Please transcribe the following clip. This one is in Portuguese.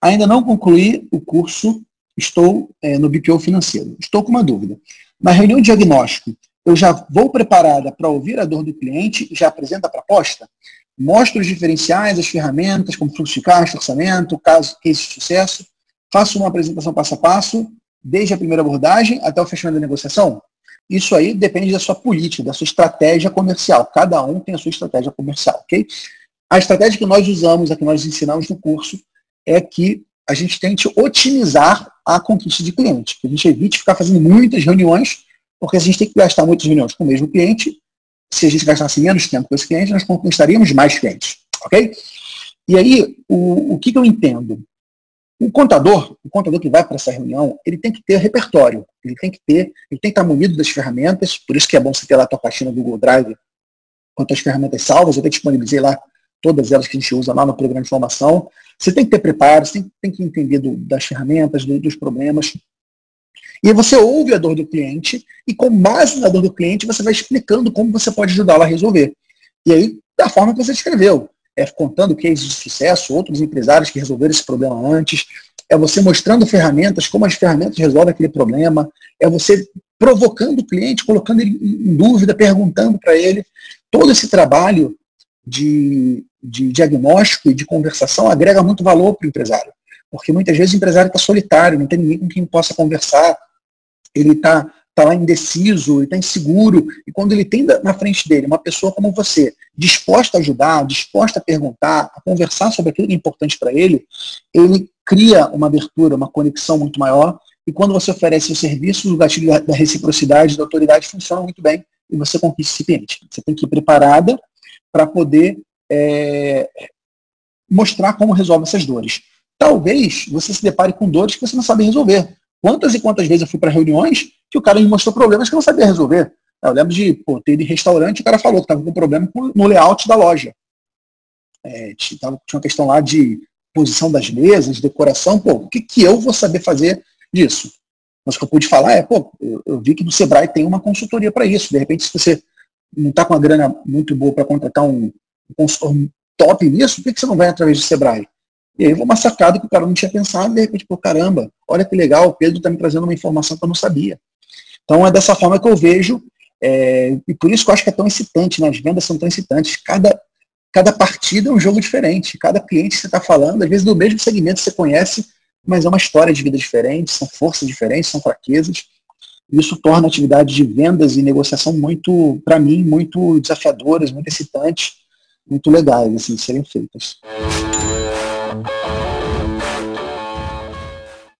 Ainda não concluí o curso, estou é, no BPO financeiro. Estou com uma dúvida. Na reunião de diagnóstico, eu já vou preparada para ouvir a dor do cliente já apresento a proposta? Mostro os diferenciais, as ferramentas, como fluxo de caixa, orçamento, caso, case de sucesso. Faço uma apresentação passo a passo, desde a primeira abordagem até o fechamento da negociação? Isso aí depende da sua política, da sua estratégia comercial. Cada um tem a sua estratégia comercial, ok? A estratégia que nós usamos, a que nós ensinamos no curso, é que a gente tente otimizar a conquista de cliente. Que a gente evite ficar fazendo muitas reuniões, porque a gente tem que gastar muitas reuniões com o mesmo cliente. Se a gente gastasse menos tempo com esse cliente, nós conquistaríamos mais clientes, ok? E aí, o, o que, que eu entendo? O contador, o contador que vai para essa reunião, ele tem que ter repertório, ele tem que ter, ele tem que estar munido das ferramentas, por isso que é bom você ter lá a tua pastinha do Google Drive com as ferramentas salvas, eu até disponibilizei lá todas elas que a gente usa lá no programa de formação. Você tem que ter preparo, você tem, que entender do, das ferramentas, do, dos problemas. E você ouve a dor do cliente e com base na dor do cliente você vai explicando como você pode ajudá-lo a resolver. E aí, da forma que você escreveu é contando cases de sucesso, outros empresários que resolveram esse problema antes, é você mostrando ferramentas, como as ferramentas resolvem aquele problema, é você provocando o cliente, colocando ele em dúvida, perguntando para ele. Todo esse trabalho de, de diagnóstico e de conversação agrega muito valor para o empresário. Porque muitas vezes o empresário está solitário, não tem ninguém com quem possa conversar, ele está está lá indeciso, ele está inseguro, e quando ele tem na frente dele uma pessoa como você, disposta a ajudar, disposta a perguntar, a conversar sobre aquilo que é importante para ele, ele cria uma abertura, uma conexão muito maior, e quando você oferece o serviço, o gatilho da reciprocidade, da autoridade funciona muito bem, e você conquista esse cliente. Você tem que ir preparada para poder é, mostrar como resolve essas dores. Talvez você se depare com dores que você não sabe resolver. Quantas e quantas vezes eu fui para reuniões que o cara me mostrou problemas que eu não sabia resolver. Eu lembro de pô, ter em restaurante o cara falou que estava com problema no layout da loja. É, tinha uma questão lá de posição das mesas, decoração. Pô, o que, que eu vou saber fazer disso? Mas o que eu pude falar é, pô, eu, eu vi que no Sebrae tem uma consultoria para isso. De repente, se você não está com uma grana muito boa para contratar um, um consultor top nisso, por que, que você não vai através do Sebrae? E aí uma sacada que o cara não tinha pensado, de repente, pô, caramba, olha que legal, o Pedro está me trazendo uma informação que eu não sabia. Então é dessa forma que eu vejo, é, e por isso que eu acho que é tão excitante, né? as vendas são tão excitantes. Cada, cada partida é um jogo diferente, cada cliente que você está falando, às vezes do mesmo segmento você conhece, mas é uma história de vida diferente, são forças diferentes, são fraquezas. Isso torna a atividade de vendas e negociação muito, para mim, muito desafiadoras, muito excitantes, muito legais assim, de serem feitas.